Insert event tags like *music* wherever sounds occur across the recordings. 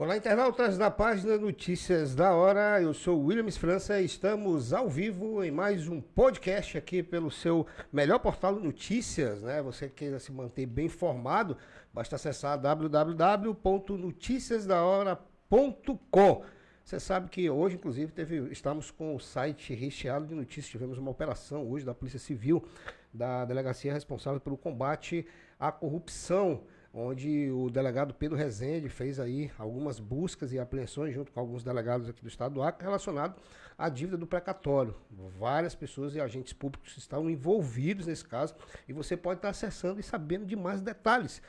Olá, internautas da página Notícias da Hora. Eu sou Williams França e estamos ao vivo em mais um podcast aqui pelo seu melhor portal de notícias, né? Você queira se manter bem informado, basta acessar www.noticiasdahora.com. Você sabe que hoje, inclusive, teve, estamos com o site recheado de notícias. Tivemos uma operação hoje da Polícia Civil, da delegacia responsável pelo combate à corrupção onde o delegado Pedro Rezende fez aí algumas buscas e apreensões junto com alguns delegados aqui do estado do Acre relacionado à dívida do precatório. Várias pessoas e agentes públicos estão envolvidos nesse caso e você pode estar acessando e sabendo de mais detalhes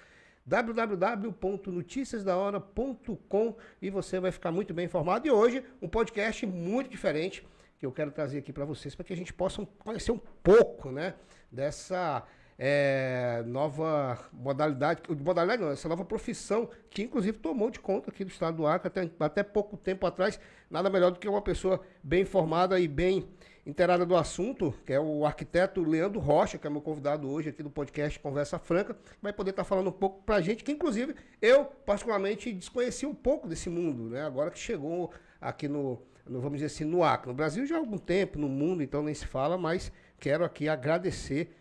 www.noticiasdahora.com e você vai ficar muito bem informado. E hoje, um podcast muito diferente que eu quero trazer aqui para vocês, para que a gente possa conhecer um pouco, né, dessa é, nova modalidade, modalidade não, essa nova profissão, que inclusive tomou de conta aqui do estado do Acre até, até pouco tempo atrás, nada melhor do que uma pessoa bem informada e bem inteirada do assunto, que é o arquiteto Leandro Rocha, que é meu convidado hoje aqui do podcast Conversa Franca, vai poder estar falando um pouco pra gente, que inclusive eu particularmente desconheci um pouco desse mundo, né? Agora que chegou aqui no, no vamos dizer assim, no Acre. No Brasil já há algum tempo, no mundo, então nem se fala, mas quero aqui agradecer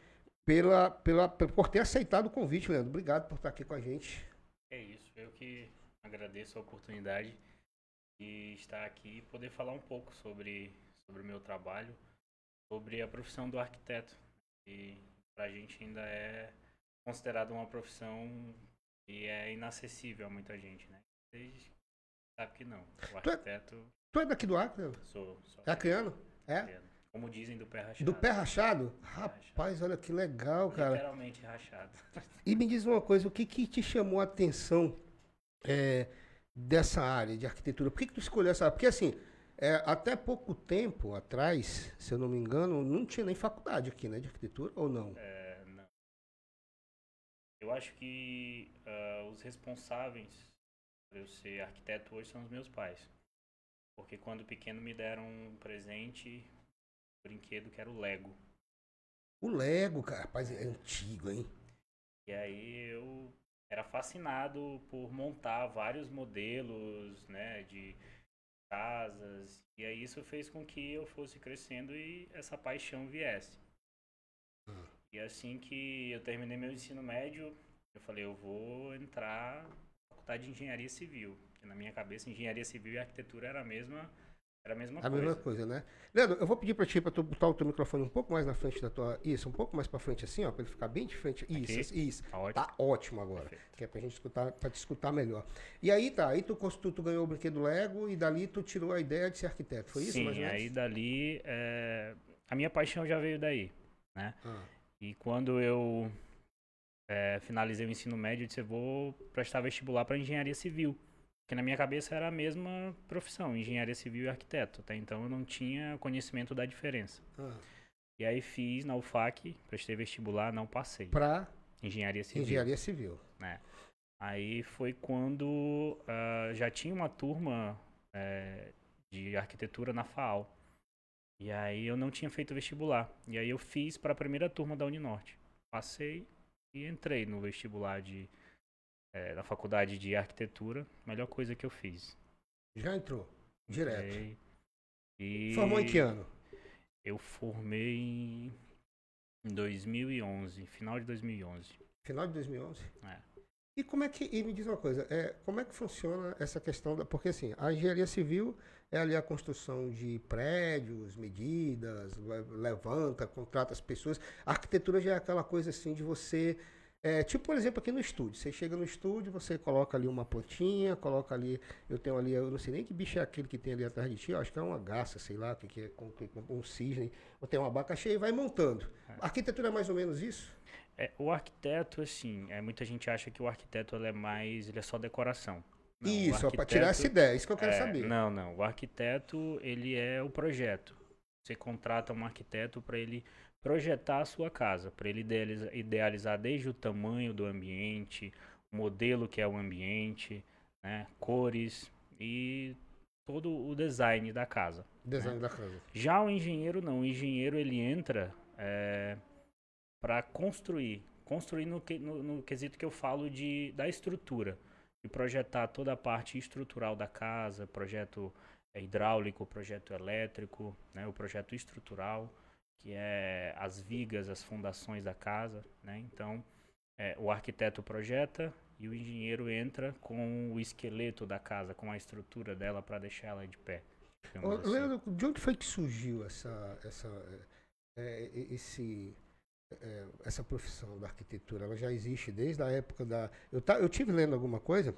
pela, pela, por ter aceitado o convite, Leandro. Obrigado por estar aqui com a gente. É isso, eu que agradeço a oportunidade de estar aqui e poder falar um pouco sobre, sobre o meu trabalho, sobre a profissão do arquiteto. E para a gente ainda é considerada uma profissão que é inacessível a muita gente, né? Vocês sabe que não. O arquiteto. Tu é, tu é daqui do Acre? Sou. sou é acreano? É? Como dizem do pé rachado. Do pé rachado? Rapaz, olha que legal, cara. Literalmente rachado. *laughs* E me diz uma coisa, o que, que te chamou a atenção é, dessa área de arquitetura? Por que, que tu escolheu essa área? Porque assim, é, até pouco tempo atrás, se eu não me engano, não tinha nem faculdade aqui, né, de arquitetura, ou não? É, não. Eu acho que uh, os responsáveis por eu ser arquiteto hoje são os meus pais. Porque quando pequeno me deram um presente brinquedo que era o Lego. O Lego, cara, rapaz, é antigo, hein? E aí eu era fascinado por montar vários modelos, né, de casas. E aí isso fez com que eu fosse crescendo e essa paixão viesse. Hum. E assim que eu terminei meu ensino médio, eu falei, eu vou entrar na faculdade de engenharia civil. Porque na minha cabeça, engenharia civil e arquitetura era a mesma era a mesma a coisa. A mesma coisa, né? Leandro, eu vou pedir para ti para tu botar o teu microfone um pouco mais na frente da tua. Isso, um pouco mais para frente assim, ó, para ele ficar bem de frente. Isso, Aqui? isso. Tá ótimo. Tá ótimo agora. Perfeito. Que é pra gente escutar, para te escutar melhor. E aí tá, aí tu, tu, tu, ganhou o brinquedo Lego e dali tu tirou a ideia de ser arquiteto. Foi isso, Sim, aí dali. É... A minha paixão já veio daí, né? Ah. E quando eu é, finalizei o ensino médio, eu disse, eu vou prestar vestibular para engenharia civil. Porque na minha cabeça era a mesma profissão, engenharia civil e arquiteto. Até então eu não tinha conhecimento da diferença. Ah. E aí fiz na UFAC, prestei vestibular, não passei. Pra? Engenharia civil. Engenharia civil. É. Aí foi quando uh, já tinha uma turma é, de arquitetura na FAO. E aí eu não tinha feito vestibular. E aí eu fiz para a primeira turma da Uninorte. Passei e entrei no vestibular de é, na faculdade de arquitetura, melhor coisa que eu fiz. Já entrou? Direto. E Formou em que ano? Eu formei em 2011, final de 2011. Final de 2011? É. E como é que, e me diz uma coisa, é, como é que funciona essa questão da, porque assim, a engenharia civil é ali a construção de prédios, medidas, levanta, contrata as pessoas. A arquitetura já é aquela coisa assim de você é, tipo, por exemplo, aqui no estúdio. Você chega no estúdio, você coloca ali uma plantinha, coloca ali. Eu tenho ali, eu não sei nem que bicho é aquele que tem ali atrás de ti, acho que é uma garça, sei lá, que, que é um cisne, ou tem um abacaxi e vai montando. É. A arquitetura é mais ou menos isso? É, o arquiteto, assim, é, muita gente acha que o arquiteto é mais. ele é só decoração. Não, isso, para tirar essa ideia, isso que eu quero é, saber. Não, não. O arquiteto, ele é o projeto. Você contrata um arquiteto para ele projetar a sua casa, para ele idealizar, idealizar, desde o tamanho do ambiente, o modelo que é o ambiente, né, cores e todo o design da casa. Design né? da casa. Já o engenheiro não, o engenheiro ele entra é, para construir, construir no, no, no, quesito que eu falo de da estrutura. de projetar toda a parte estrutural da casa, projeto é, hidráulico, projeto elétrico, né, o projeto estrutural, que é as vigas, as fundações da casa. Né? Então, é, o arquiteto projeta e o engenheiro entra com o esqueleto da casa, com a estrutura dela para deixar ela de pé. Ô, assim. Leandro, de onde foi que surgiu essa, essa, é, esse, é, essa profissão da arquitetura? Ela já existe desde a época da. Eu, tá, eu tive lendo alguma coisa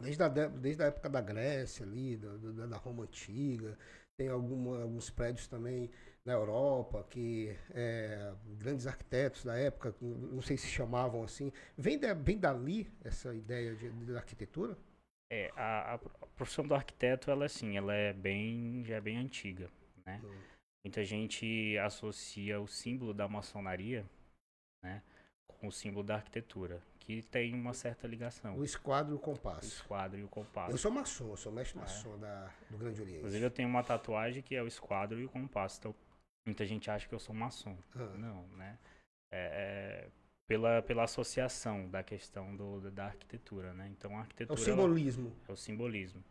desde a, desde a época da Grécia ali, da, da, da Roma antiga. Tem alguma, alguns prédios também na Europa, que é, grandes arquitetos da época, não sei se chamavam assim. Vem, de, vem dali essa ideia de, de arquitetura? É, a, a, profissão do arquiteto, ela assim, ela é bem, já é bem antiga, né? Hum. Muita gente associa o símbolo da maçonaria, né, com o símbolo da arquitetura, que tem uma certa ligação. O esquadro e o compasso. O esquadro e o compasso. Eu sou maçom, eu sou mestre é. maçom da, do Grande Oriente. Inclusive eu tenho uma tatuagem que é o esquadro e o compasso. Então Muita gente acha que eu sou maçom. Ah. Não, né? É, é, pela, pela associação da questão do, da arquitetura, né? Então a arquitetura... É o simbolismo. Ela, é o simbolismo.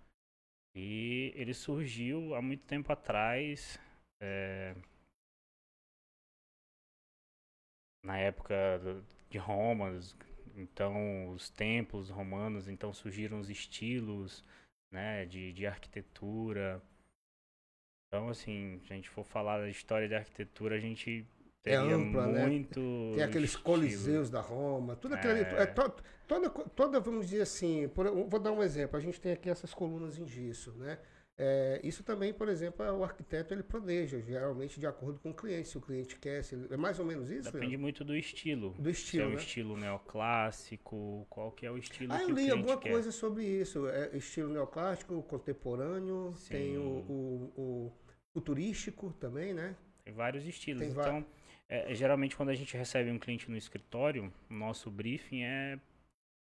E ele surgiu há muito tempo atrás, é, na época de Roma, então os templos romanos, então surgiram os estilos, né, de, de arquitetura, então, assim, se a gente for falar da história da arquitetura, a gente é é ampla, né? muito. Né? Tem aqueles estilo. coliseus da Roma, tudo aquilo. É... é to, toda, toda, vamos dizer assim, por, vou dar um exemplo. A gente tem aqui essas colunas em gesso, né? É, isso também, por exemplo, o arquiteto ele planeja, geralmente de acordo com o cliente. Se o cliente quer, se, é mais ou menos isso? Depende muito do estilo. Do estilo. Se é né? o estilo neoclássico, qual que é o estilo ah, que eu li alguma quer. coisa sobre isso. É, estilo neoclássico, contemporâneo, Sim. tem o, o, o futurístico também, né? Tem vários estilos. Tem então, é, geralmente quando a gente recebe um cliente no escritório, nosso briefing é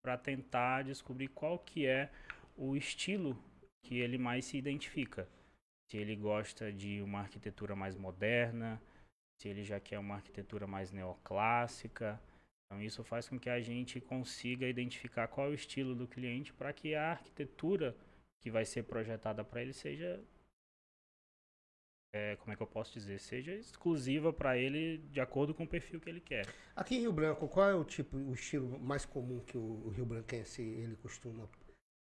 para tentar descobrir qual que é o estilo que ele mais se identifica. Se ele gosta de uma arquitetura mais moderna, se ele já quer uma arquitetura mais neoclássica. Então isso faz com que a gente consiga identificar qual é o estilo do cliente para que a arquitetura que vai ser projetada para ele seja é, como é que eu posso dizer, seja exclusiva para ele de acordo com o perfil que ele quer. Aqui em Rio Branco, qual é o tipo, o estilo mais comum que o, o Rio Branquense ele costuma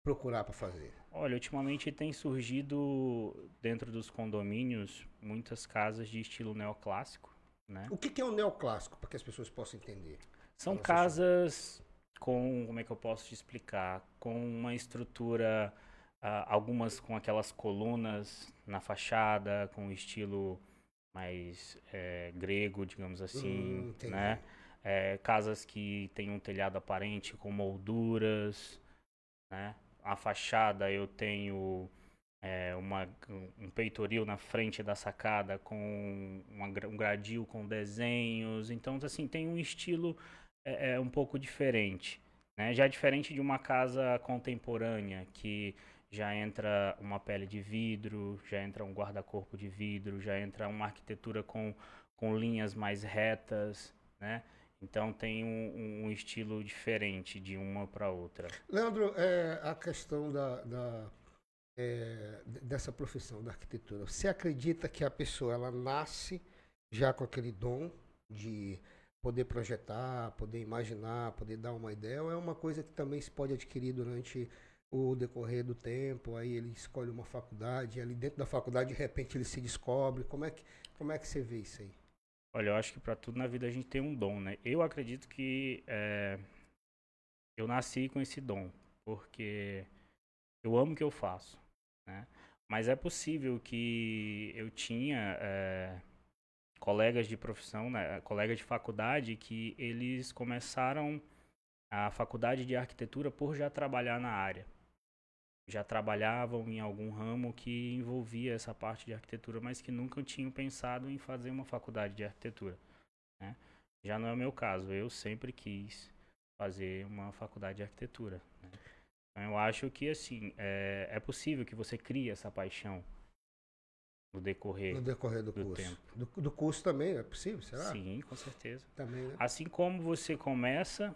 procurar para fazer? Olha, ultimamente tem surgido dentro dos condomínios muitas casas de estilo neoclássico, né? O que, que é o neoclássico para que as pessoas possam entender? São casas com, como é que eu posso te explicar, com uma estrutura Uh, algumas com aquelas colunas na fachada, com estilo mais é, grego, digamos assim, hum, né? É, casas que têm um telhado aparente com molduras, né? A fachada eu tenho é, uma, um peitoril na frente da sacada com uma, um gradil com desenhos, então assim tem um estilo é, é um pouco diferente, né? Já diferente de uma casa contemporânea que já entra uma pele de vidro, já entra um guarda-corpo de vidro, já entra uma arquitetura com, com linhas mais retas, né? Então tem um, um estilo diferente de uma para outra. Leandro, é, a questão da, da é, dessa profissão da arquitetura, você acredita que a pessoa ela nasce já com aquele dom de poder projetar, poder imaginar, poder dar uma ideia, ou é uma coisa que também se pode adquirir durante o decorrer do tempo, aí ele escolhe uma faculdade, ali dentro da faculdade de repente ele se descobre. Como é que, como é que você vê isso aí? Olha, eu acho que para tudo na vida a gente tem um dom, né? Eu acredito que é, eu nasci com esse dom, porque eu amo o que eu faço, né? Mas é possível que eu tinha é, colegas de profissão, né, colegas de faculdade, que eles começaram a faculdade de arquitetura por já trabalhar na área já trabalhavam em algum ramo que envolvia essa parte de arquitetura, mas que nunca tinham pensado em fazer uma faculdade de arquitetura. Né? Já não é o meu caso, eu sempre quis fazer uma faculdade de arquitetura. Né? Então, eu acho que assim é, é, possível que você crie essa paixão no decorrer, no decorrer do, do curso. tempo. Do, do, curso também é possível, será? Sim, com certeza. Também, né? Assim como você começa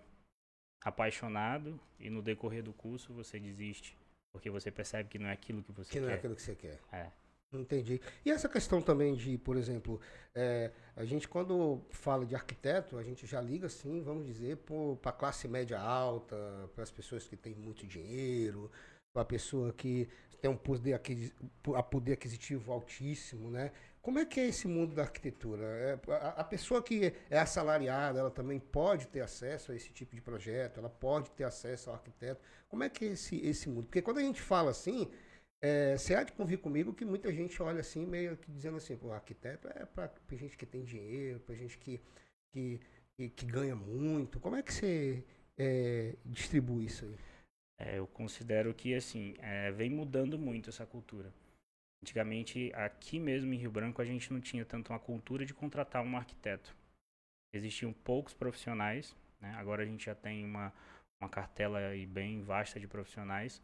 apaixonado e no decorrer do curso você desiste. Porque você percebe que não é aquilo que você que quer. não é aquilo que você quer. É. Entendi. E essa questão também de, por exemplo, é, a gente quando fala de arquiteto, a gente já liga assim, vamos dizer, para a classe média alta, para as pessoas que têm muito dinheiro, para a pessoa que tem um poder, aquisitivo, poder aquisitivo altíssimo, né? Como é que é esse mundo da arquitetura? É, a, a, pessoa que é assalariada, ela também pode ter acesso a esse tipo de projeto, ela pode ter acesso ao arquiteto. Como é que é esse, esse mundo? Porque quando a gente fala assim, é, você há de convir comigo que muita gente olha assim, meio que dizendo assim, o arquiteto é para gente que tem dinheiro, para gente que, que, que, que, ganha muito. Como é que você é, distribui isso aí? É, eu considero que, assim, é, vem mudando muito essa cultura. Antigamente, aqui mesmo em Rio Branco, a gente não tinha tanto uma cultura de contratar um arquiteto. Existiam poucos profissionais, né? agora a gente já tem uma, uma cartela bem vasta de profissionais,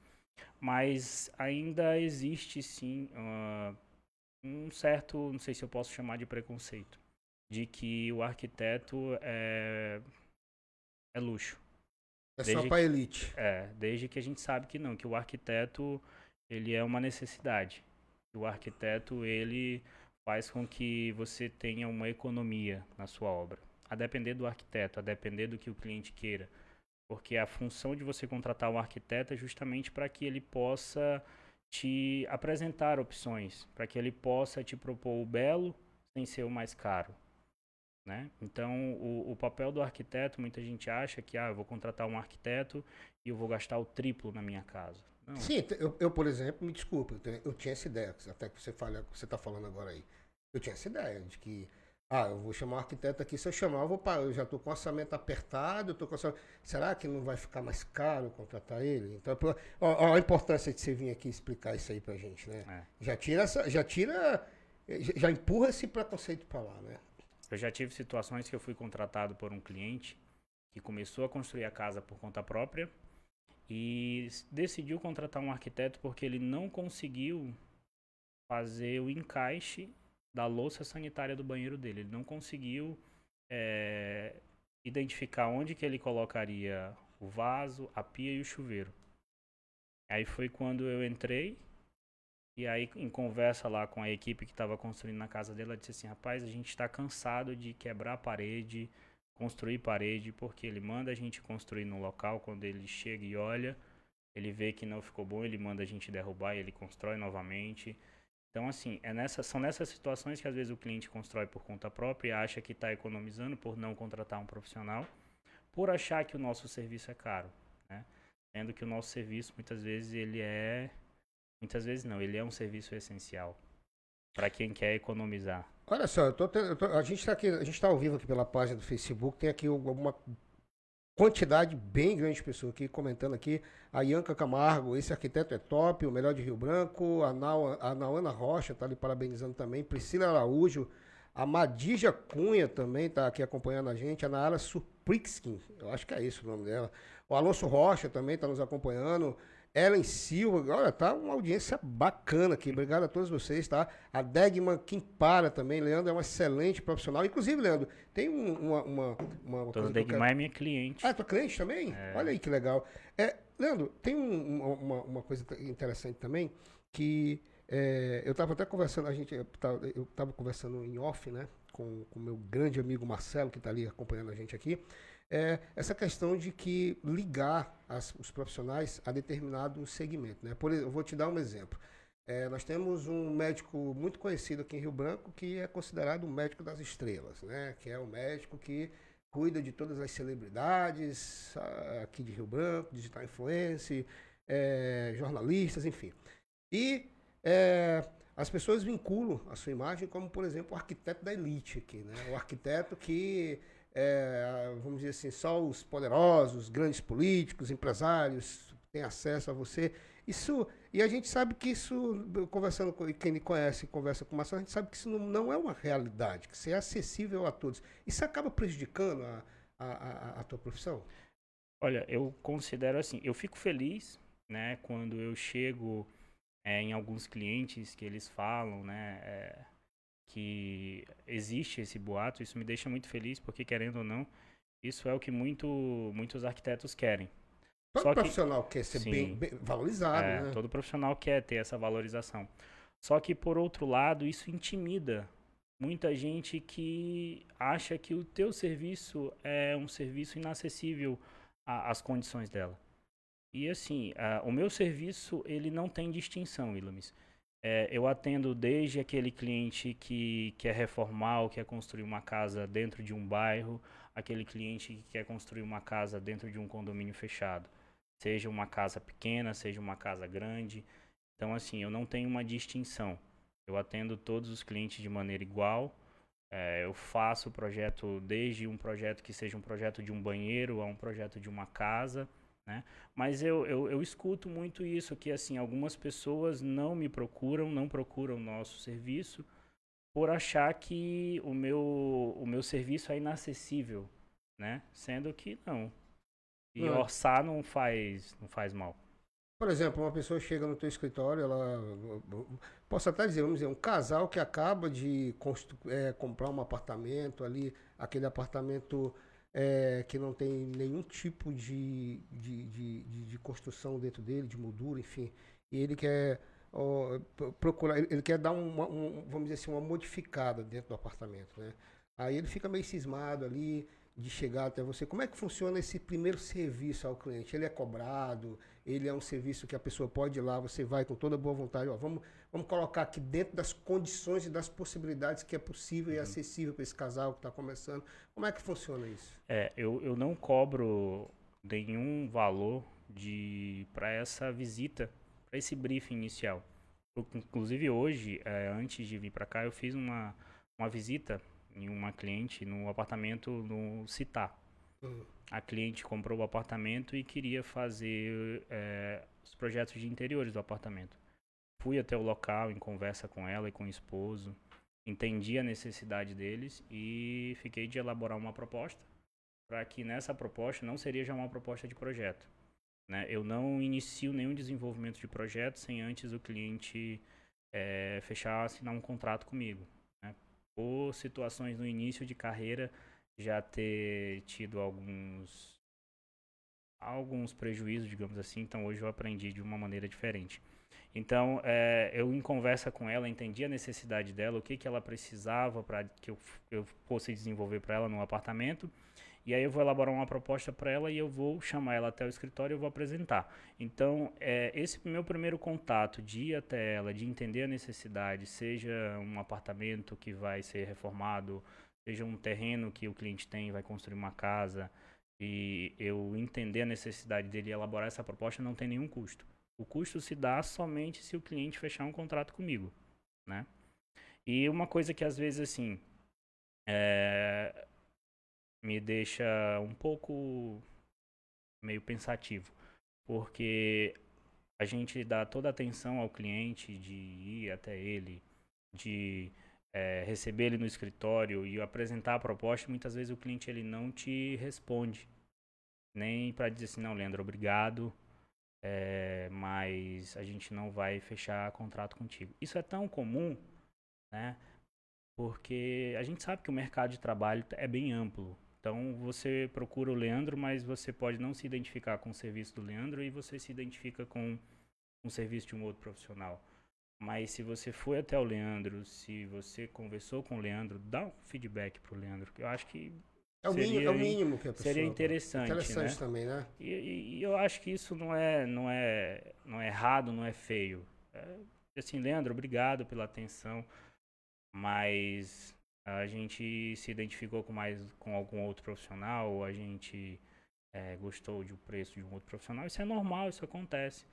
mas ainda existe sim uh, um certo, não sei se eu posso chamar de preconceito, de que o arquiteto é, é luxo. É desde só para elite. É, desde que a gente sabe que não, que o arquiteto ele é uma necessidade. O arquiteto ele faz com que você tenha uma economia na sua obra. A depender do arquiteto, a depender do que o cliente queira. Porque a função de você contratar um arquiteto é justamente para que ele possa te apresentar opções, para que ele possa te propor o belo sem ser o mais caro. Né? Então, o, o, papel do arquiteto, muita gente acha que ah, eu vou contratar um arquiteto e eu vou gastar o triplo na minha casa. Não. Sim, eu, eu, por exemplo, me desculpa, eu, eu tinha essa ideia, até que você fala, você está falando agora aí. Eu tinha essa ideia de que, ah, eu vou chamar um arquiteto aqui, se eu chamar, eu, vou, eu já estou com orçamento apertado, eu tô com orçamento, será que não vai ficar mais caro contratar ele? Então, ó, ó, a importância de você vir aqui explicar isso aí pra gente, né? É. Já tira essa, já tira, já empurra esse preconceito para lá, né? Eu já tive situações que eu fui contratado por um cliente que começou a construir a casa por conta própria e decidiu contratar um arquiteto porque ele não conseguiu fazer o encaixe da louça sanitária do banheiro dele. Ele não conseguiu é, identificar onde que ele colocaria o vaso, a pia e o chuveiro. Aí foi quando eu entrei e aí, em conversa lá com a equipe que estava construindo na casa dele, ela disse assim: rapaz, a gente está cansado de quebrar a parede, construir parede, porque ele manda a gente construir no local, quando ele chega e olha, ele vê que não ficou bom, ele manda a gente derrubar e ele constrói novamente. Então, assim, é nessa, são nessas situações que às vezes o cliente constrói por conta própria e acha que está economizando por não contratar um profissional, por achar que o nosso serviço é caro, né? Sendo que o nosso serviço, muitas vezes, ele é Muitas vezes não, ele é um serviço essencial para quem quer economizar. Olha só, eu tô, eu tô, a gente está aqui, a gente está ao vivo aqui pela página do Facebook, tem aqui uma quantidade bem grande de pessoas aqui comentando aqui. A Ianca Camargo, esse arquiteto é top, o melhor de Rio Branco. A, Nau, a Nauana Rocha está ali parabenizando também. Priscila Araújo. A Madija Cunha também está aqui acompanhando a gente. A Naara Suprixkin, eu acho que é isso o nome dela. O Alonso Rocha também está nos acompanhando. Ellen Silva, olha, tá uma audiência bacana aqui. Obrigado a todos vocês, tá? A Degman Quimpara também, Leandro é um excelente profissional. Inclusive, Leandro, tem uma. uma, uma Toda Degman quero... é minha cliente. Ah, é tua cliente também? É. Olha aí que legal. É, Leandro, tem um, uma, uma coisa interessante também, que é, eu estava até conversando, a gente, eu estava conversando em off, né, com o meu grande amigo Marcelo, que está ali acompanhando a gente aqui é essa questão de que ligar as, os profissionais a determinado segmento. Né? Por, eu vou te dar um exemplo. É, nós temos um médico muito conhecido aqui em Rio Branco que é considerado o médico das estrelas, né? que é o médico que cuida de todas as celebridades aqui de Rio Branco, digital influencer, é, jornalistas, enfim. E é, as pessoas vinculam a sua imagem como, por exemplo, o arquiteto da elite aqui, né? O arquiteto que é, vamos dizer assim, só os poderosos, grandes políticos, empresários têm acesso a você. Isso, e a gente sabe que isso, conversando com quem me conhece, conversa com o Marcelo, a gente sabe que isso não, não, é uma realidade, que isso é acessível a todos. Isso acaba prejudicando a, a, a, a tua profissão? Olha, eu considero assim, eu fico feliz, né, quando eu chego é, em alguns clientes que eles falam, né, é, que existe esse boato, isso me deixa muito feliz, porque querendo ou não, Isso é o que muito, muitos arquitetos querem. Todo Só que- profissional quer ser Sim. bem, bem valorizado, É, né? Todo profissional quer ter essa valorização. Só que, por outro lado, isso intimida muita gente que acha que o teu serviço é um serviço inacessível às condições dela. E assim, o meu serviço ele não tem distinção, Ilamis. É, eu atendo desde aquele cliente que quer reformar ou quer construir uma casa dentro de um bairro, aquele cliente que quer construir uma casa dentro de um condomínio fechado. Seja uma casa pequena, seja uma casa grande. Então, assim, eu não tenho uma distinção. Eu atendo todos os clientes de maneira igual. É, eu faço o projeto desde um projeto que seja um projeto de um banheiro a um projeto de uma casa, né? Mas eu, eu, eu escuto muito isso, que assim, algumas pessoas não me procuram, não procuram o nosso serviço por achar que o meu, o meu serviço é inacessível, né? Sendo que não. E Não. orçar não faz, não faz mal. Por exemplo, uma pessoa chega no teu escritório, ela. Posso até dizer, vamos dizer, um casal que acaba de é, comprar um apartamento ali, aquele apartamento é, que não tem nenhum tipo de, de, de, de- de construção dentro dele, de moldura, enfim. E ele quer ó, pro- procurar, ele ele quer dar uma, um, vamos dizer assim, uma modificada dentro do apartamento, né? Aí ele fica meio cismado ali de chegar até você. Como é que funciona esse primeiro serviço ao cliente? Ele é cobrado? Ele é um serviço que a pessoa pode ir lá, você vai com toda boa vontade, ó, vamos, vamos colocar aqui dentro das condições e das possibilidades que é possível e acessível para esse casal que está começando. Como é que funciona isso? É, eu, eu não cobro nenhum valor de para essa visita, para esse briefing inicial. Eu, inclusive hoje, é, antes de vir para cá, eu fiz uma, uma visita em uma cliente no apartamento no Citar. A cliente comprou o apartamento e queria fazer é, os projetos de interiores do apartamento. Fui até o local em conversa com ela e com o esposo, entendi a necessidade deles e fiquei de elaborar uma proposta para que nessa proposta não seria já uma proposta de projeto. Né? Eu não inicio nenhum desenvolvimento de projeto sem antes o cliente eh, fechar, assinar um contrato comigo. Né? Por situações no início de carreira já ter tido alguns alguns prejuízos, digamos assim, então hoje eu aprendi de uma maneira diferente. Então, eh, eu em conversa com ela, entendi a necessidade dela, o que, que ela precisava para que eu, eu fosse desenvolver para ela no apartamento. E aí eu vou elaborar uma proposta para ela e eu vou chamar ela até o escritório e eu vou apresentar. Então, é, esse meu primeiro contato de ir até ela, de entender a necessidade, seja um apartamento que vai ser reformado, seja um terreno que o cliente tem vai construir uma casa, e eu entender a necessidade dele elaborar essa proposta não tem nenhum custo. O custo se dá somente se o cliente fechar um contrato comigo, né? E uma coisa que às vezes assim é, me deixa um pouco meio pensativo, porque a gente dá toda a atenção ao cliente de ir até ele, de é, receber ele no escritório e apresentar a proposta, muitas vezes o cliente ele não te responde. Nem para dizer assim, não, Leandro, obrigado, é, mas a gente não vai fechar contrato contigo. Isso é tão comum, né? Porque a gente sabe que o mercado de trabalho é bem amplo. Então você procura o Leandro, mas você pode não se identificar com o serviço do Leandro e você se identifica com um serviço de um outro profissional. Mas se você foi até o Leandro, se você conversou com o Leandro, dá um feedback pro Leandro. Eu acho que É o, Seria mínimo, é o mínimo que a pessoa... seria interessante, Interessante né? também, né? E, e- e eu acho que isso não é, não é, não é errado, não é feio. É, assim, Leandro, obrigado pela atenção, mas a gente se identificou com mais com algum outro profissional, ou a gente é, gostou de um preço de um outro profissional. Isso é normal, isso acontece.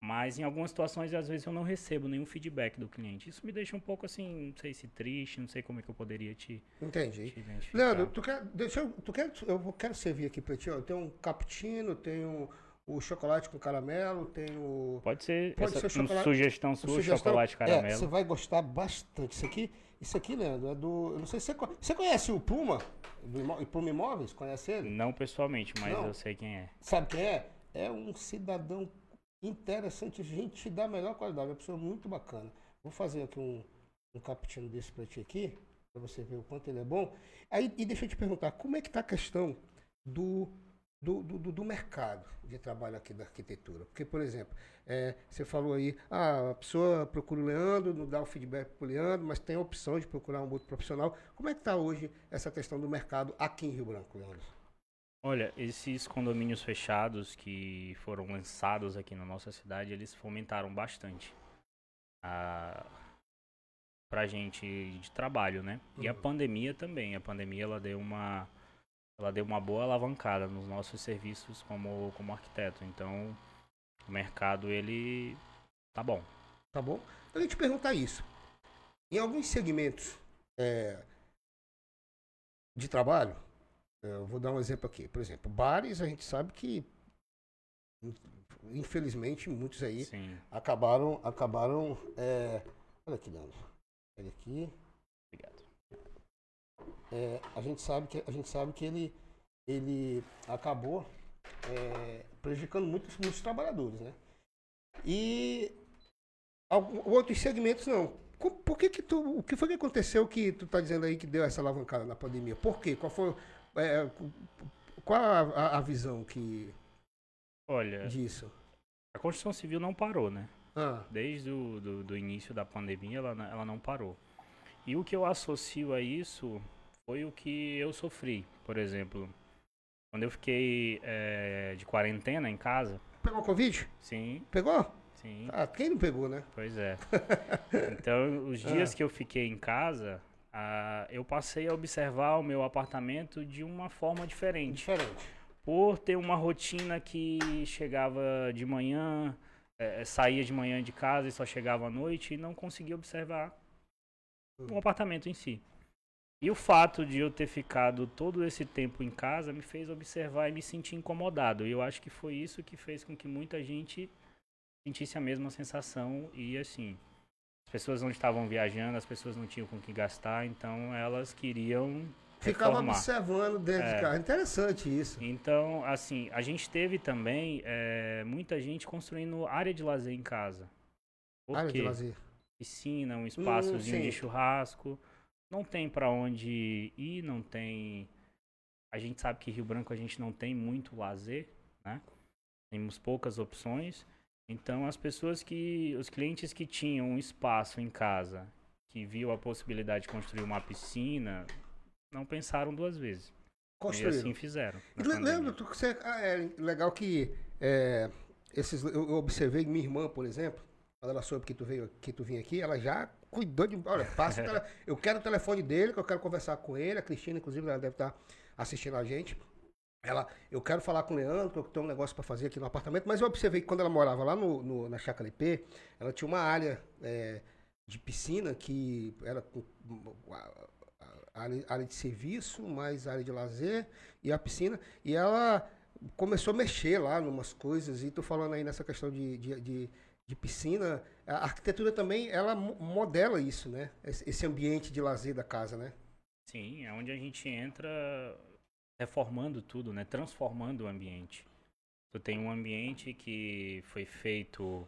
Mas em algumas situações, às vezes, eu não recebo nenhum feedback do cliente. Isso me deixa um pouco assim, não sei se triste, não sei como é que eu poderia te, Entendi. te identificar. Leandro, tu quer, deixa eu, tu quer, eu quero servir aqui pra ti, ó. Tem um cappuccino, tem um, o chocolate com caramelo, tem o... Pode ser, Pode essa, ser uma chocolate- sugestão sua, sugestão. chocolate É, caramelo. você vai gostar bastante. Isso aqui, isso aqui, Leandro, é do... Eu não sei se você, você conhece o Puma, do Puma Imóveis? Conhece ele? Não pessoalmente, mas Não. eu sei quem é. Sabe quem é? É um cidadão interessante, gente da melhor qualidade, uma pessoa muito bacana. Vou fazer aqui um, um cappuccino desse pra ti aqui, pra você ver o quanto ele é bom. Aí, e deixa eu te perguntar, como é que tá a questão do, do, do, do mercado de trabalho aqui da arquitetura. Porque, por exemplo, é, você falou aí, ah, a pessoa procura o Leandro, não dá o feedback para o Leandro, mas tem a opção de procurar um outro profissional. Como é que está hoje essa questão do mercado aqui em Rio Branco, Leandro? Olha, esses condomínios fechados que foram lançados aqui na nossa cidade, eles fomentaram bastante a pra gente de trabalho, né? Uhum. E a uhum. pandemia também, a pandemia ela deu uma ela deu uma boa alavancada nos nossos serviços como como arquiteto. Então, o mercado ele tá bom. Tá bom? Então, eu ia te perguntar isso. Em alguns segmentos é, de trabalho, eu vou dar um exemplo aqui. Por exemplo, bares, a gente sabe que infelizmente muitos aí Sim. acabaram acabaram é... olha aqui Leandro ele aqui. Obrigado. É, a gente sabe que a gente sabe que ele ele acabou é, prejudicando muitos muitos trabalhadores né? E outros segmentos não. Por que que tu o que foi que aconteceu que tu tá dizendo aí que deu essa alavancada na pandemia? Por quê? Qual foi é, qual a, a, a, visão que olha disso? A construção civil não parou, né? Ah. Desde o do, do, início da pandemia ela, ela não parou. E o que eu associo a isso foi o que eu sofri, por exemplo. Quando eu fiquei é, de quarentena em casa. Pegou Covid? Sim. Pegou? Sim. Ah, quem não pegou, né? Pois é. *laughs* então, os dias ah. que eu fiquei em casa, ah, eu passei a observar o meu apartamento de uma forma diferente. Diferente. Por ter uma rotina que chegava de manhã, é, saía de manhã de casa e só chegava à noite e não conseguia observar o apartamento em si. E o fato de eu ter ficado todo esse tempo em casa me fez observar e me sentir incomodado. E eu acho que foi isso que fez com que muita gente sentisse a mesma sensação e assim, as pessoas não estavam viajando, as pessoas não tinham com que gastar, então elas queriam Ficava reformar. observando dentro é. de casa. Interessante isso. Então, assim, a gente teve também é, muita gente construindo área de lazer em casa. Por área quê? de lazer. Piscina, um espaçozinho hum, de churrasco. Não tem para onde ir, não tem. A gente sabe que Rio Branco a gente não tem muito lazer, né? Temos poucas opções. Então, as pessoas que, os clientes que tinham um espaço em casa, que viu a possibilidade de construir uma piscina, não pensaram duas vezes. Construíram. E assim fizeram. Lembra, tu, você, ah, é legal que é, esses, eu observei minha irmã, por exemplo, quando ela soube que tu veio, que tu vinha aqui, ela já cuidou de, olha, passa, *laughs* tele, eu quero o telefone dele, que eu quero conversar com ele, a Cristina, inclusive, ela deve estar assistindo a gente. Ela, eu quero falar com o Leandro, que eu tenho um negócio para fazer aqui no apartamento, mas eu observei que quando ela morava lá no, no na Chácara IP, ela tinha uma área é, de piscina que era área, área de serviço, mais área de lazer e a piscina. E ela começou a mexer lá em umas coisas, e tô falando aí nessa questão de, de, de, de piscina. A arquitetura também, ela modela isso, né? Esse ambiente de lazer da casa, né? Sim, é onde a gente entra reformando tudo, né? Transformando o ambiente. Tu tem um ambiente que foi feito,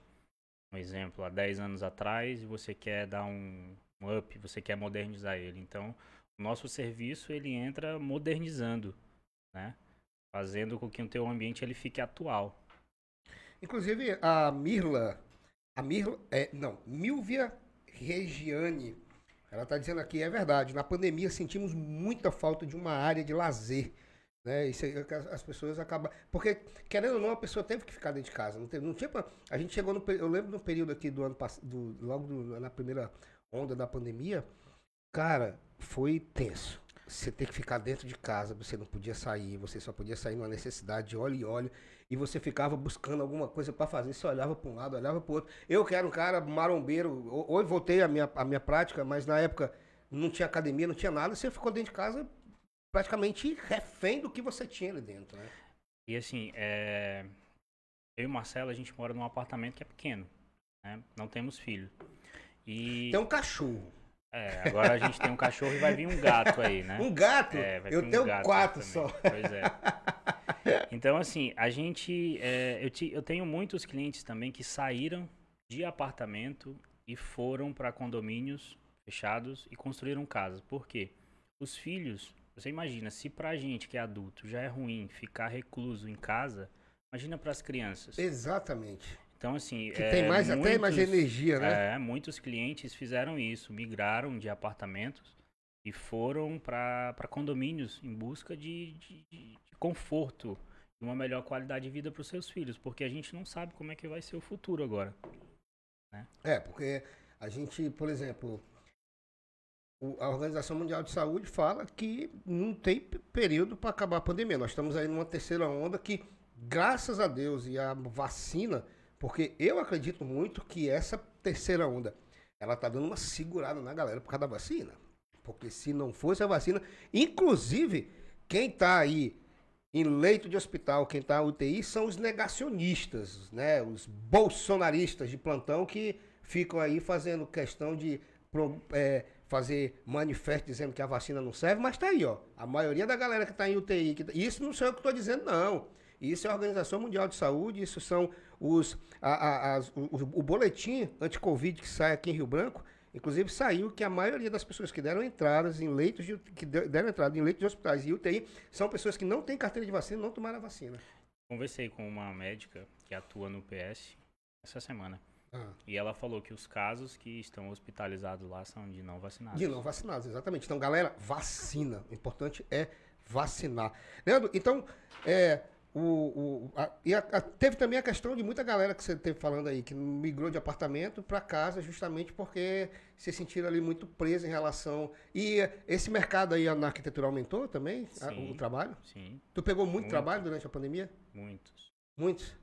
um exemplo, há 10 anos atrás e você quer dar um, up, você quer modernizar ele. Então, o nosso serviço ele entra modernizando, né? Fazendo com que o teu ambiente ele fique atual. Inclusive a Mirla, a Mirla, é, não, Milvia Regiane, ela está dizendo aqui, é verdade, na pandemia sentimos muita falta de uma área de lazer. Né? Isso, as pessoas acabam. Porque, querendo ou não, a pessoa teve que ficar dentro de casa. Não, teve, não tinha pra, A gente chegou no. Eu lembro no período aqui do ano passado, logo do, na primeira onda da pandemia, cara, foi tenso. Você ter que ficar dentro de casa, você não podia sair, você só podia sair numa necessidade de óleo e óleo, e você ficava buscando alguma coisa para fazer, você olhava para um lado, olhava para outro. Eu que era um cara marombeiro, hoje voltei à minha, à minha prática, mas na época não tinha academia, não tinha nada, você ficou dentro de casa praticamente refém do que você tinha ali dentro, né? E assim, é... eu e o Marcelo, a gente mora num apartamento que é pequeno, né? Não temos filho. E... Tem um cachorro. É, agora a gente tem um cachorro e vai vir um gato aí, né? *laughs* Um gato? É, eu tenho um quatro só. Pois é. *laughs* *laughs* Então, assim, a gente. É, eu, te, eu tenho muitos clientes também que saíram de apartamento e foram para condomínios fechados e construíram casas. Por quê? Os filhos Você imagina, se pra gente que é adulto já é ruim ficar recluso em casa, imagina pras crianças. Exatamente. Então, assim. Que é, tem mais, até mais muitos- energia, né? É, muitos clientes fizeram isso, migraram de apartamentos e foram para condomínios em busca de, de, de- conforto e uma melhor qualidade de vida para os seus filhos, porque a gente não sabe como é que vai ser o futuro agora. É, porque a gente, por exemplo, a Organização Mundial de Saúde fala que não tem período para acabar a pandemia. Nós estamos aí numa terceira onda que, graças a Deus e a vacina, porque eu acredito muito que essa terceira onda, ela tá dando uma segurada na galera por causa da vacina. Porque se não fosse a vacina, inclusive, quem tá aí em leito de hospital, quem tá UTI, são os negacionistas, né? Os bolsonaristas de plantão que ficam aí fazendo questão de é, fazer manifesto dizendo que a vacina não serve, mas tá aí, ó. A maioria da galera que tá em UTI, que tá- isso não sou eu que tô dizendo, não. Isso é a Organização Mundial de Saúde, isso são os, a- a- as- o- o boletim anti-Covid que sai aqui em Rio Branco, Inclusive saiu que a maioria das pessoas que deram entradas em leitos de, que de- deram entrada em leitos de hospitais e UTI são pessoas que não têm carteira de vacina e não tomaram a vacina. Conversei com uma médica que atua no PS essa semana. Ah, E ela falou que os casos que estão hospitalizados lá são de não vacinados. de não vacinados, exatamente. Então, galera, vacina. O importante é vacinar. Leandro, então, é, o, o- a- e a- a- teve também a questão de muita galera que você teve falando aí, que migrou de apartamento para casa justamente porque se sentiram ali muito presos em relação. E esse mercado aí na arquitetura aumentou também, a- Sim. o trabalho? Sim, Tu pegou muito, Muito. trabalho durante a pandemia? muitos. Muitos?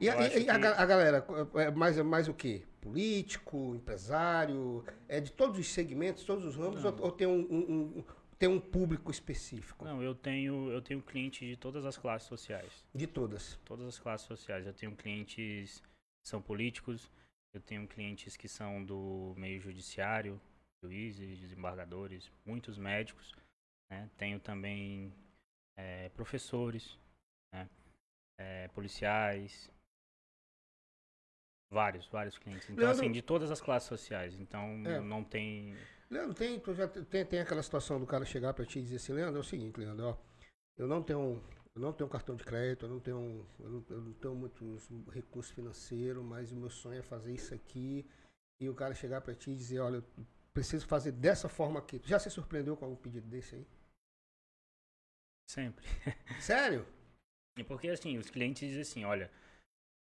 E, a, e a que- a galera, é mais, é mais o quê? Político, empresário? É de todos os segmentos, todos os ramos? Ou, ou tem, um, um- um- tem um público específico? Não, eu tenho, eu tenho clientes de todas as classes sociais. De todas. Todas as classes sociais. Eu tenho clientes que são políticos, eu tenho clientes que são do meio judiciário, juízes, desembargadores, muitos médicos. né? Tenho também eh, professores, né? eh, policiais. Vários, vários clientes. Então, Leandro- assim, de todas as classes sociais. Então, É. não tem. Leandro, tem, tu já te- tem, tem aquela situação do cara chegar pra ti e dizer assim, Leandro, é o seguinte, Leandro, ó, eu não tenho, eu não tenho cartão de crédito, eu não tenho, eu não, eu não tenho muitos recursos financeiros, mas o meu sonho é fazer isso aqui. E o cara chegar pra ti e dizer, olha, eu preciso fazer dessa forma aqui. Tu já se surpreendeu com algum pedido desse aí? Sempre. Sério? E *laughs* porque, assim, os clientes dizem assim: olha.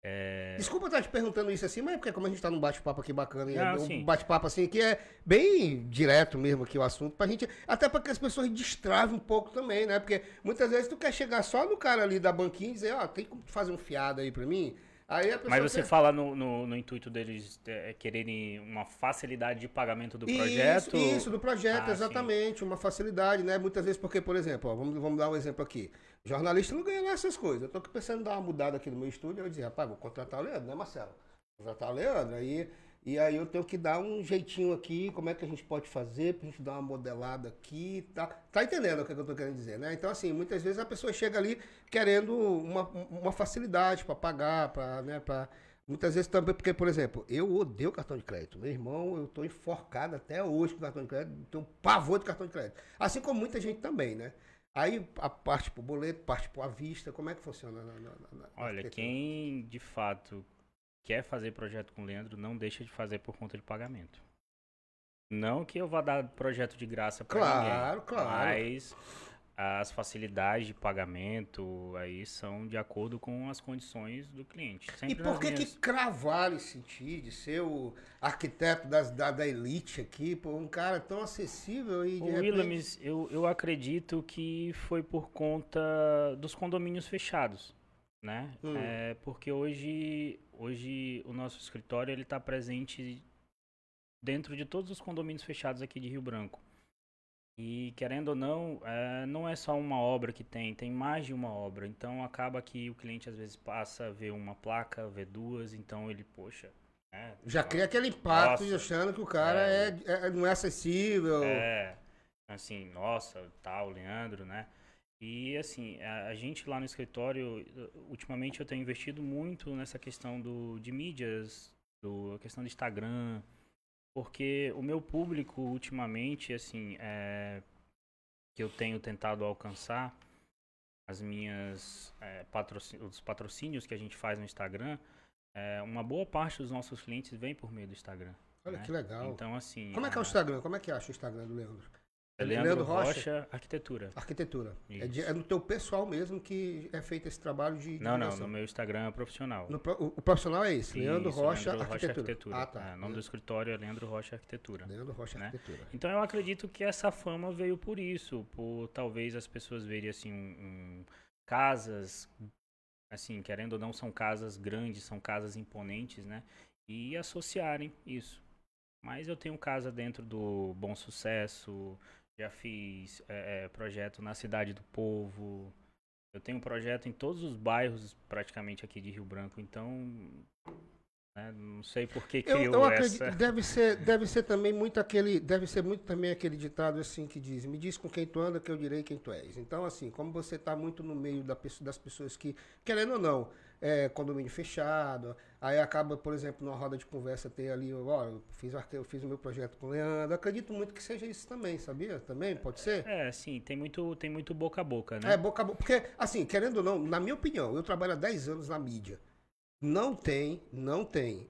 É, Desculpa estar te perguntando isso assim, mas é porque como a gente tá num bate-papo aqui bacana, é Não, um sim. bate-papo assim que é bem direto mesmo aqui o assunto, pra gente, até para que as pessoas destravem um pouco também, né? Porque muitas vezes tu quer chegar só no cara ali da banquinha e dizer, ó, tem como fazer um fiado aí pra mim? Aí Mas você quer- fala no, no, no intuito deles é, quererem uma facilidade de pagamento do Isso, projeto? Isso, do projeto, Ah, sim. exatamente. Uma facilidade, né? Muitas vezes, porque, por exemplo, ó, vamos, vamos dar um exemplo aqui. Jornalista não ganha lá essas coisas. Eu aqui pensando em dar uma mudada aqui no meu estúdio. Eu dizia, rapaz, vou contratar o Leandro, né, Marcelo? Vou contratar o Leandro. Aí, e aí eu tenho que dar um jeitinho aqui, como é que a gente pode fazer pra gente dar uma modelada aqui tal. Tá entendendo o que eu tô querendo dizer, né? Então, assim, muitas vezes a pessoa chega ali querendo uma, uma facilidade pra pagar, pra, né, pra... Muitas vezes também, porque, por exemplo, eu odeio cartão de crédito. Meu irmão, eu tô enforcado até hoje com cartão de crédito, tenho pavor de cartão de crédito. Assim como muita gente também, né? Aí a parte pro boleto, parte pro à vista, como é que funciona? Na, na- na- Olha, quem de fato quer fazer projeto com o Leandro, não deixa de fazer por conta de pagamento. Não que eu vá dar projeto de graça para Claro, ninguém. claro. Mas as facilidades de pagamento aí são de acordo com as condições do cliente. E por que que cravaram esse sentido de ser o arquiteto das, da, da elite aqui, pô, um cara tão acessível e de O repente... Willamis, eu, eu acredito que foi por conta dos condomínios fechados, né? Hum. É, porque hoje, hoje o nosso escritório ele está presente dentro de todos os condomínios fechados aqui de Rio Branco. E querendo ou não, é, não é só uma obra que tem, tem mais de uma obra. Então acaba que o cliente às vezes passa, vê uma placa, vê duas, então ele, poxa. né, Já tá- cria aquele impacto Nossa. achando que o cara É. é, é- não é acessível. É, assim, nossa, tal, Leandro, né? E assim, a, a gente lá no escritório, ultimamente eu tenho investido muito nessa questão do, de mídias, do, a questão do Instagram, porque o meu público ultimamente, assim, é, que eu tenho tentado alcançar, as minhas é, os patrocínios que a gente faz no Instagram, é, uma boa parte dos nossos clientes vem por meio do Instagram. Olha né? que legal. Então, assim. Como é que é o Instagram? Como é que acha o Instagram do Leandro? É Leandro, Leandro Rocha, Rocha, Arquitetura. Arquitetura. É, de, é, no teu pessoal mesmo que é feito esse trabalho de. Não, não, no meu Instagram é profissional. No, o, o, profissional é esse, Leandro Rocha, Leandro Arquitetura. Rocha Arquitetura. Ah, tá. É, o nome do escritório é Leandro Rocha Arquitetura. Leandro Rocha né? Arquitetura. Então eu acredito que essa fama veio por isso, por talvez as pessoas verem assim um, um, casas, assim, querendo ou não, são casas grandes, são casas imponentes, né? E associarem isso. Mas eu tenho casa dentro do Bom Sucesso, já fiz é, é, projeto na Cidade do Povo. Eu tenho projeto em todos os bairros praticamente aqui de Rio Branco, então né, não sei por que criou eu, eu acredito, essa. Deve ser, deve ser também muito aquele, deve ser muito também aquele ditado assim que diz: me diz com quem tu anda que eu direi quem tu és. Então assim, como você está muito no meio da, das pessoas que querendo ou não é, condomínio fechado. Aí acaba, por exemplo, numa roda de conversa ter ali, ó, eu fiz, eu fiz o meu projeto com o Leandro. Acredito muito que seja isso também, sabia? Também pode ser? É, sim, tem muito, tem muito boca a boca, né? É, boca a boca. Porque, assim, querendo ou não, na minha opinião, eu trabalho há 10 anos na mídia. Não tem, não tem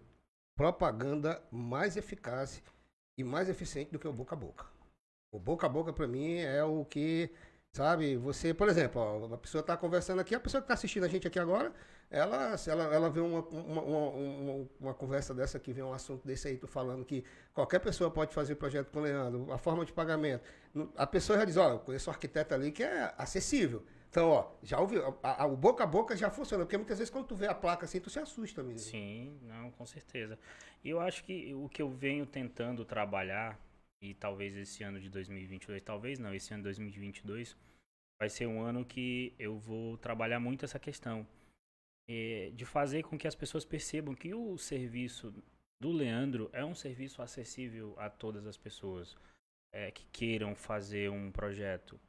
propaganda mais eficaz e mais eficiente do que o boca a boca. O boca a boca, para mim, é o que, sabe, você, por exemplo, ó, a pessoa está conversando aqui, a pessoa que está assistindo a gente aqui agora, ela, ela, ela vê uma, uma, uma, uma, conversa dessa aqui, vê um assunto desse aí, tu falando que qualquer pessoa pode fazer projeto com o Leandro, a forma de pagamento. A pessoa já diz, ó, eu conheço um arquiteto ali que é acessível. Então, ó, já ouviu, a, a, o boca a boca já funciona, porque muitas vezes quando tu vê a placa assim, tu se assusta mesmo. Sim, não, com certeza. E eu acho que o que eu venho tentando trabalhar, e talvez esse ano de 2022, talvez não, esse ano de 2022, vai ser um ano que eu vou trabalhar muito essa questão é, de fazer com que as pessoas percebam que o serviço do Leandro é um serviço acessível a todas as pessoas é, que queiram fazer um projeto.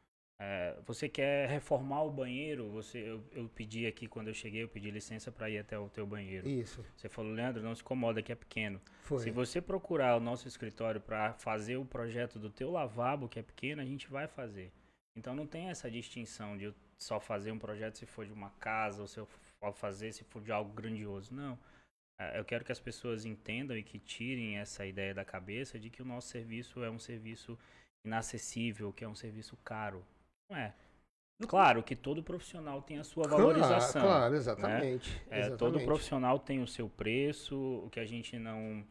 É, você quer reformar o banheiro? Você, eu, eu, pedi aqui quando eu cheguei, eu pedi licença para ir até o teu banheiro. Isso. Você falou, Leandro, não se incomoda que é pequeno. Foi. Se você procurar o nosso escritório para fazer o projeto do teu lavabo que é pequeno, a gente vai fazer. Então não tem essa distinção de só fazer um projeto se for de uma casa ou se eu ao fazer se for de algo grandioso. Não. É, eu quero que as pessoas entendam e que tirem essa ideia da cabeça de que o nosso serviço é um serviço inacessível, que é um serviço caro. Não é. Claro que todo profissional tem a sua valorização. Claro, claro exatamente, né? é, exatamente. Todo profissional tem o seu preço. O que a gente não,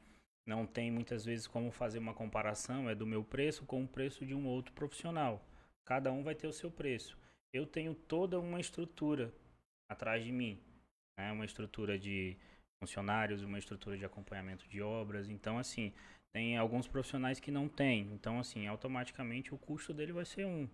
não tem muitas vezes como fazer uma comparação é do meu preço com o preço de um outro profissional. Cada um vai ter o seu preço. Eu tenho toda uma estrutura atrás de mim. Né? Uma estrutura de funcionários, uma estrutura de acompanhamento de obras. Então, assim, tem alguns profissionais que não têm. Então, assim, automaticamente o custo dele vai ser um.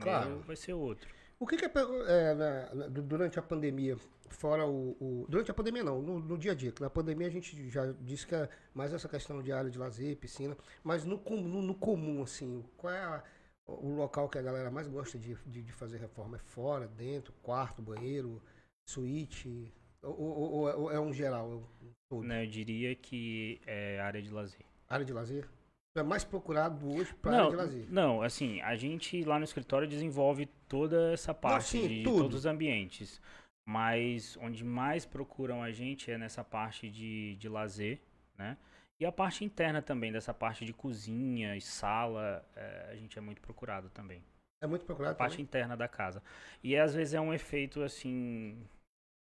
Claro. vai ser outro. O que, que é, é na, durante a pandemia, fora o, o, Durante a pandemia não, no, no, dia a dia. Na pandemia a gente já disse que é mais essa questão de área de lazer, piscina, mas no, no, no comum, assim, qual é a, o local que a galera mais gosta de, de, de fazer reforma? É fora, dentro, quarto, banheiro? Suíte? Ou, ou, ou, é um geral? É Não, eu diria que é área de lazer. Área de lazer? É mais procurado hoje para área de lazer. Não, assim, a gente lá no escritório desenvolve toda essa parte não, sim, de todos os ambientes. Mas onde mais procuram a gente é nessa parte de, de lazer, né? E a parte interna também, dessa parte de cozinha e sala, é, a gente é muito procurado também. É muito procurado. A parte também? interna da casa. E às vezes é um efeito assim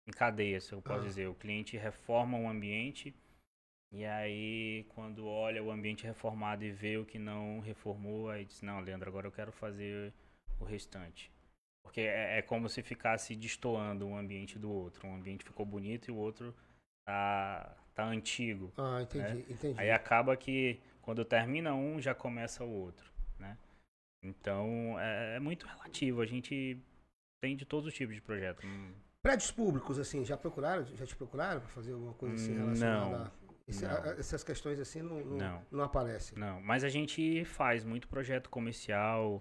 em cadeia, se eu posso ah. dizer. O cliente reforma um ambiente e aí quando olha o ambiente reformado e vê o que não reformou, aí diz, não, Leandro, agora eu quero fazer o restante. Porque é, é como se ficasse destoando um ambiente do outro. Um ambiente ficou bonito e o outro tá, tá antigo. Ah, entendi, né? entendi. Aí acaba que quando termina um, já começa o outro, né? Então é, é muito relativo. A gente tem de todos os tipos de projeto. Prédios públicos, assim, já procuraram? Já te procuraram para fazer alguma coisa assim relacionada não, a, esse, não. a, essas questões assim não, não, não. não aparecem? Não, mas a gente faz muito projeto comercial,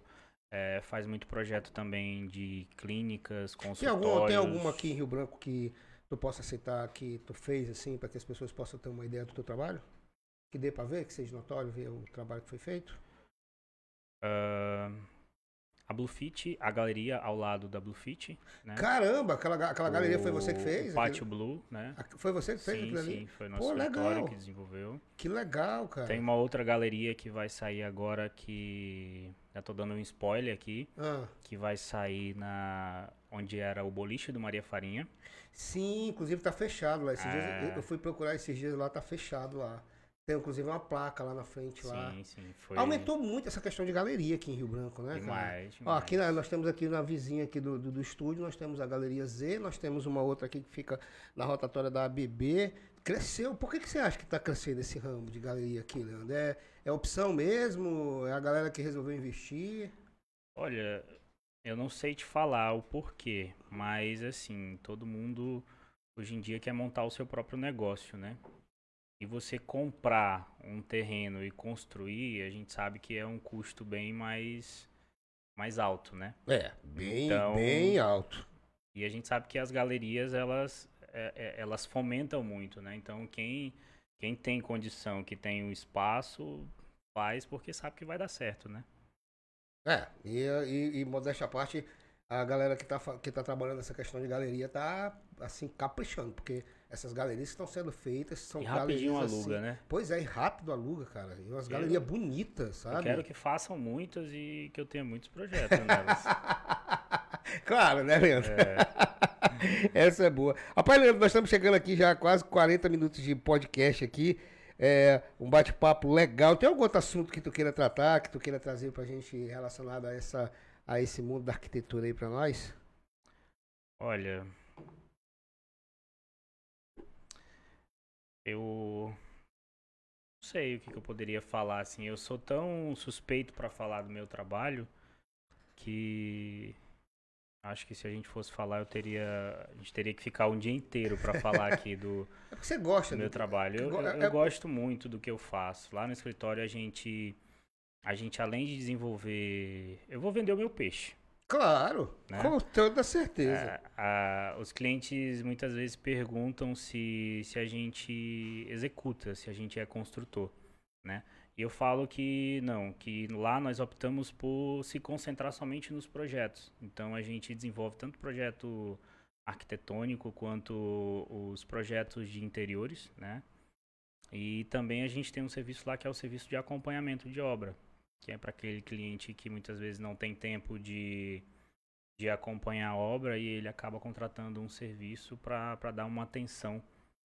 é, faz muito projeto também de clínicas, consultórios. Tem, algum, tem alguma aqui em Rio Branco que tu possa aceitar que tu fez, assim, para que as pessoas possam ter uma ideia do teu trabalho? Que dê para ver, que seja notório ver o trabalho que foi feito? Uh, a Bluefit, a galeria ao lado da Bluefit, né? Caramba, aquela, aquela galeria foi você que O fez? Pátio Aquele- Blue, né? Foi você que fez Sim, aquilo ali? sim, foi nosso Pô, legal. que desenvolveu. Que legal, cara. Tem uma outra galeria que vai sair agora que já tô dando um spoiler aqui, Ah, que vai sair na onde era o boliche do Maria Farinha. sim, inclusive tá fechado lá. Esses dias É. eu- eu fui procurar esses dias lá, tá fechado lá. Tem inclusive uma placa lá na frente lá. Sim, sim, foi Aumentou muito essa questão de galeria aqui em Rio Branco, né, cara? demais, Ó, demais. aqui nós temos aqui na vizinha aqui do, do, do estúdio, nós temos a Galeria Z, nós temos uma outra aqui que fica na rotatória da ABB. Cresceu. Por que, que você acha que está crescendo esse ramo de galeria aqui, Leandro? É, é opção mesmo? É a galera que resolveu investir? Olha, eu não sei te falar o porquê, mas assim, todo mundo hoje em dia quer montar o seu próprio negócio, né? E você comprar um terreno e construir, a gente sabe que é um custo bem mais, mais alto, né? É, bem, Então- bem alto. E a gente sabe que as galerias, elas, é- é- elas fomentam muito, né? Então, quem, quem tem condição, que tem o espaço, faz porque sabe que vai dar certo, né? É, e, e, e modéstia à parte, a galera que tá, fa- que tá trabalhando nessa questão de galeria tá, assim, caprichando, porque essas galerias que estão sendo feitas são E rapidinho galerias, aluga, assim, né? Pois é, e rápido aluga, cara. E umas Eu- galerias bonitas, sabe? Eu quero que façam muitas e que eu tenha muitos projetos nelas. *laughs* claro, né, Leandro? *laughs* Essa é boa. Rapaz, Leandro, nós estamos chegando aqui já a quase 40 minutos de podcast aqui. É, um bate-papo legal. Tem algum outro assunto que tu queira tratar, que tu queira trazer pra gente relacionado a, essa, a esse mundo da arquitetura aí pra nós? Olha. Eu. Não sei o que, que eu poderia falar, assim. Eu sou tão suspeito pra falar do meu trabalho que. Acho que se a gente fosse falar, eu teria. A gente teria que ficar um dia inteiro pra falar *laughs* aqui do, É você gosta do meu do- trabalho. Eu, eu- É- eu gosto muito do que eu faço. Lá no escritório a gente. A gente, além de desenvolver. Eu vou vender o meu peixe. Claro, Né? com toda certeza. É, a- os clientes muitas vezes perguntam se, se a gente executa, se a gente é construtor, né? E eu falo que não, que lá nós optamos por se concentrar somente nos projetos. Então a gente desenvolve tanto projeto arquitetônico quanto os projetos de interiores, né? E também a gente tem um serviço lá que é o serviço de acompanhamento de obra, que é para aquele cliente que muitas vezes não tem tempo de, de acompanhar a obra e ele acaba contratando um serviço para dar uma atenção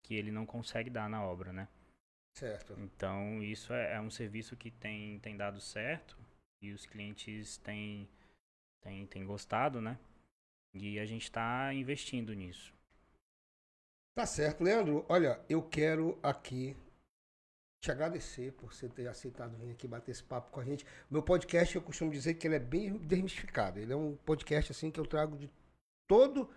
que ele não consegue dar na obra, né? Certo. Então isso é, é um serviço que tem, tem dado certo e os clientes têm, têm, têm gostado, né? E a gente está investindo nisso. Tá certo, Leandro. Olha, eu quero aqui te agradecer por você ter aceitado vir aqui bater esse papo com a gente. Meu podcast, eu costumo dizer que ele é bem desmistificado. Ele é um podcast assim que eu trago de todo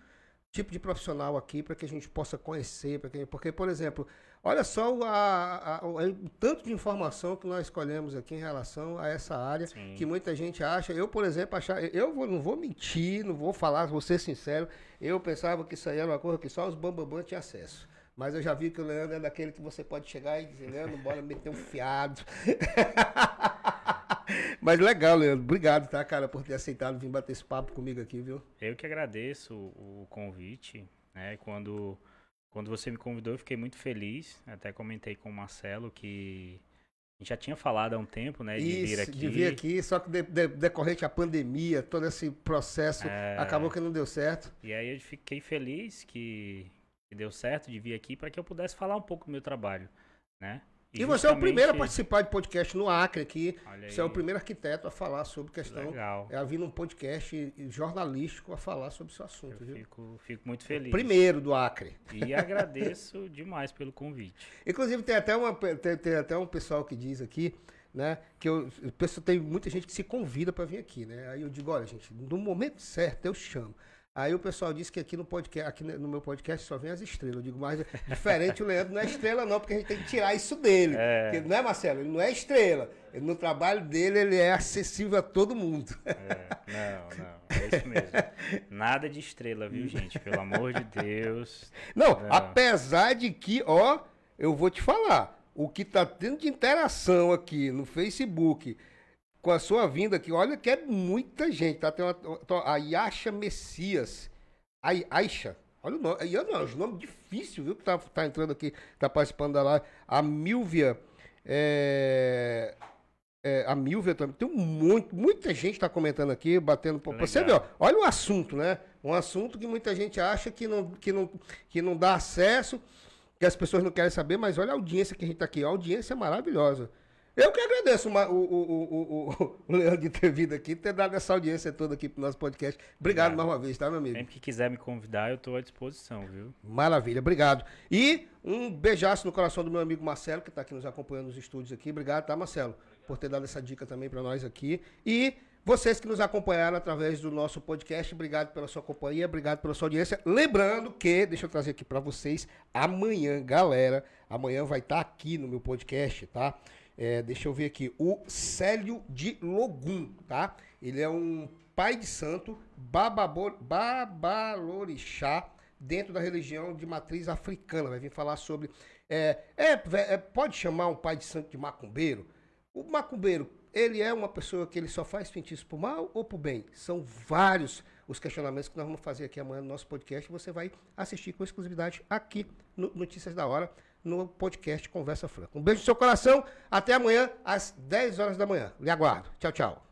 tipo de profissional aqui para que a gente possa conhecer, para que, porque por exemplo, olha só o, a- a- o, o tanto de informação que nós escolhemos aqui em relação a essa área Sim. que muita gente acha. Eu, por exemplo, achar, eu vou- não vou mentir, não vou falar, vou ser sincero. Eu pensava que isso aí era uma coisa que só os bambambam tinham acesso. Mas eu já vi que o Leandro é daquele que você pode chegar e dizer, Leandro, bora meter um fiado. *laughs* Mas legal, Leandro. Obrigado, tá, cara, por ter aceitado vir bater esse papo comigo aqui, viu? Eu que agradeço o, convite, né? Quando, quando você me convidou, eu fiquei muito feliz. Até comentei com o Marcelo que a gente já tinha falado há um tempo, né? De vir Isso, aqui. de vir aqui, só que de- de- decorrente à pandemia, todo esse processo, É. acabou que não deu certo. E aí eu fiquei feliz que, que deu certo de vir aqui para que eu pudesse falar um pouco do meu trabalho, né? E, você é o primeiro a participar de podcast no Acre aqui. Você é o primeiro arquiteto a falar sobre questão. Legal. É a vir num podcast jornalístico a falar sobre esse assunto, Eu viu? fico, fico muito feliz. Primeiro do Acre. E *laughs* agradeço demais pelo convite. Inclusive, tem até, uma, tem, tem até um pessoal que diz aqui, né? Que eu, eu penso, tem muita gente que se convida para vir aqui, né? Aí eu digo, olha, gente, no momento certo eu chamo. Aí o pessoal disse que aqui no podcast, aqui no meu podcast só vem as estrelas. Eu digo, mas diferente o Leandro não é estrela, não, porque a gente tem que tirar isso dele. É. Porque, não é, Marcelo? Ele não é estrela. Ele, no trabalho dele, ele é acessível a todo mundo. É, não, não, é isso mesmo. Nada de estrela, viu, gente? Pelo amor de Deus. Não, Não. apesar de que, ó, eu vou te falar, o que tá tendo de interação aqui no Facebook com a sua vinda aqui. Olha que é muita gente, tá? Tem uma, a Yasha Messias. A Aisha. Olha o nome. Olha os nomes difíceis, viu? Que tá, tá entrando aqui, tá participando da live. A Milvia. É, é, a Milvia também. Tem muito, muita gente está comentando aqui, batendo. Legal. Você vê, ó, olha o assunto, né? Um assunto que muita gente acha que não, que não, que não dá acesso, que as pessoas não querem saber, mas olha a audiência que a gente está aqui. A audiência é maravilhosa. Eu que agradeço o, o, o, o, o Leandro de ter vindo aqui, ter dado essa audiência toda aqui pro nosso podcast. Obrigado, obrigado. mais uma vez, tá, meu amigo? Sempre que quiser me convidar, eu estou à disposição, viu? Maravilha, obrigado. E um beijaço no coração do meu amigo Marcelo, que está aqui nos acompanhando nos estúdios aqui. Obrigado, tá, Marcelo? Por ter dado essa dica também para nós aqui. E vocês que nos acompanharam através do nosso podcast, obrigado pela sua companhia, obrigado pela sua audiência. Lembrando que, deixa eu trazer aqui para vocês, amanhã, galera, amanhã vai estar tá aqui no meu podcast, tá? É, deixa eu ver aqui, o Célio de Logum, tá? Ele é um pai de santo, babalorixá, dentro da religião de matriz africana. Vai vir falar sobre. É, é, é, pode chamar um pai de santo de macumbeiro? O macumbeiro, ele é uma pessoa que ele só faz feitiço pro mal ou pro bem? São vários os questionamentos que nós vamos fazer aqui amanhã no nosso podcast. Você vai assistir com exclusividade aqui no Notícias da Hora no podcast Conversa Franca. Um beijo no seu coração. Até amanhã, às 10 horas da manhã. Lhe aguardo. Tchau, tchau.